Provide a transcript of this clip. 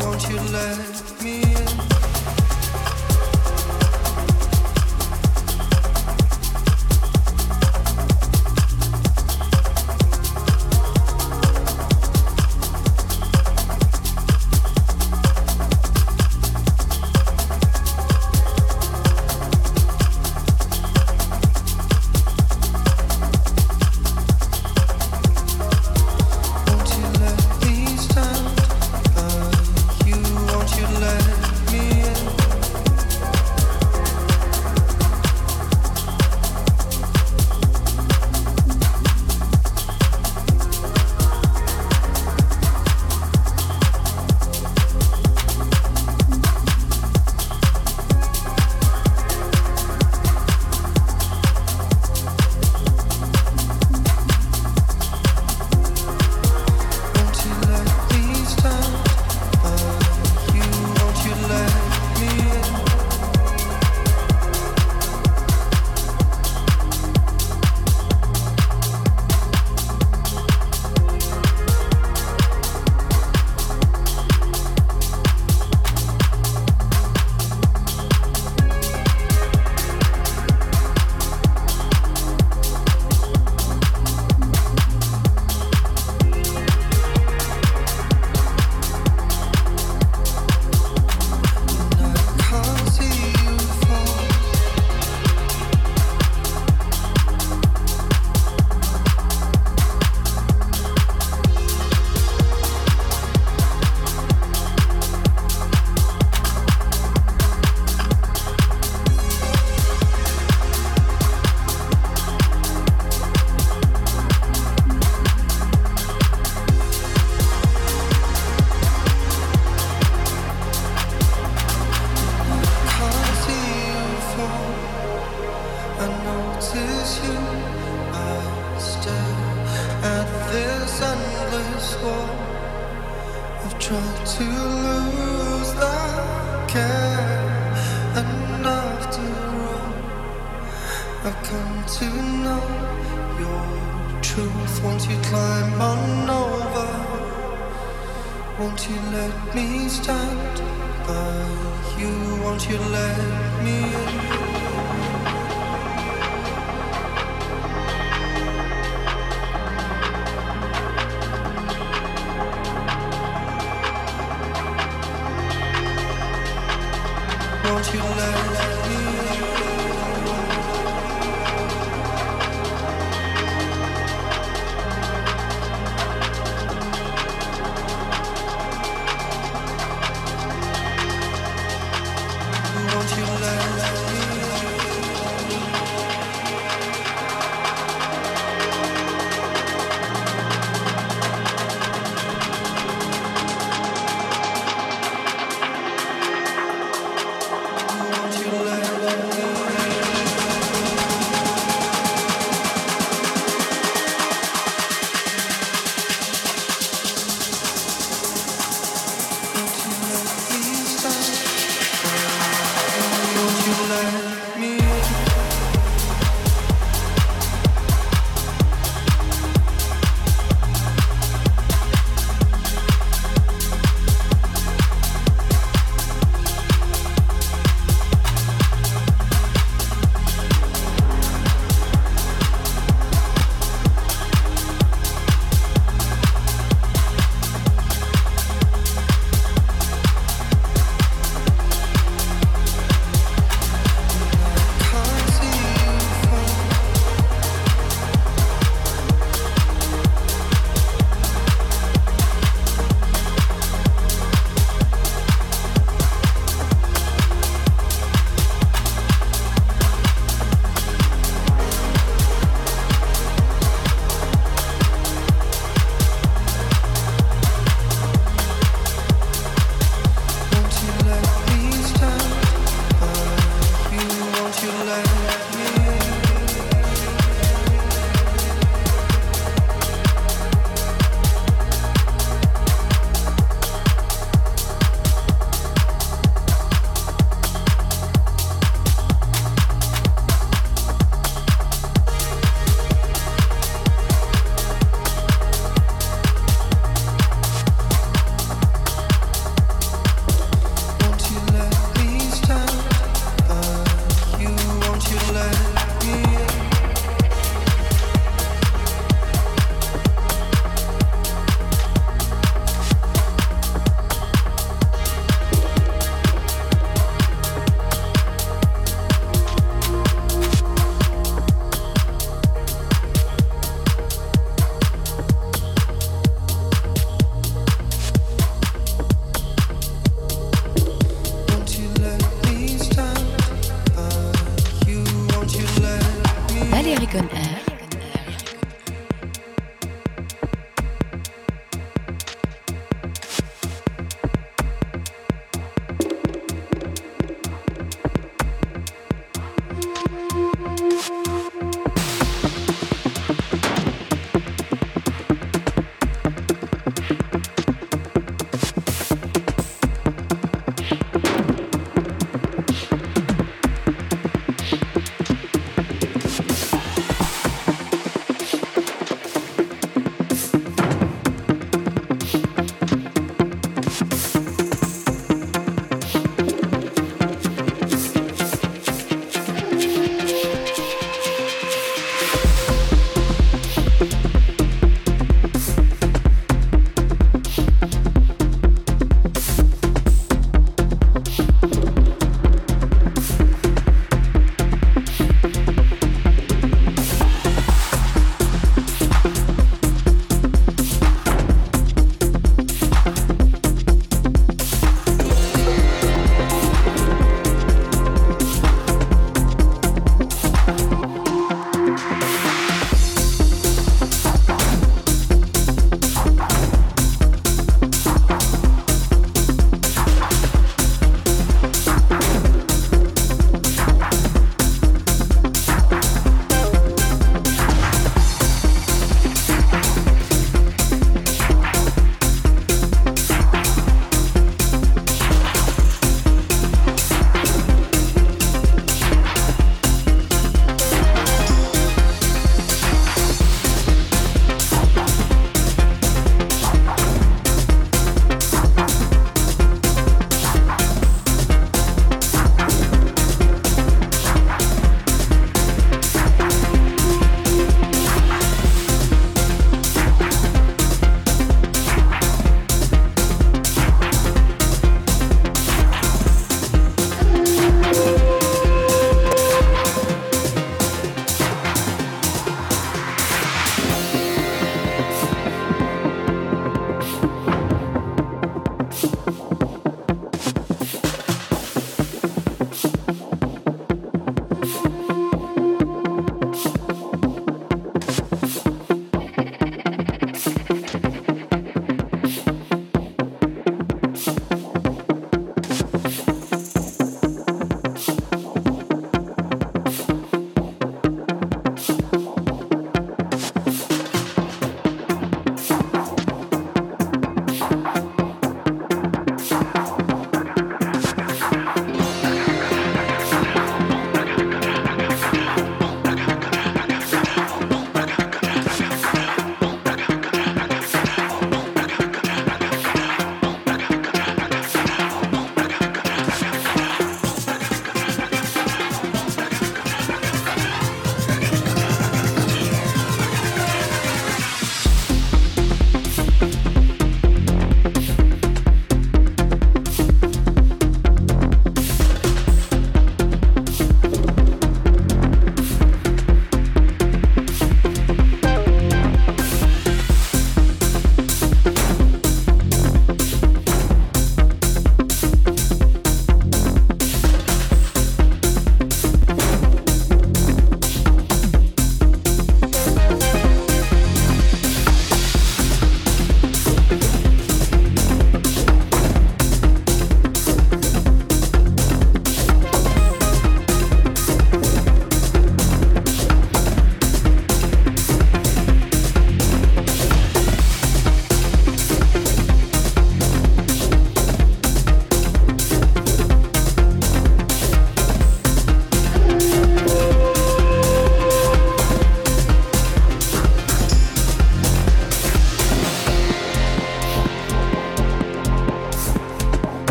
won't you let me in?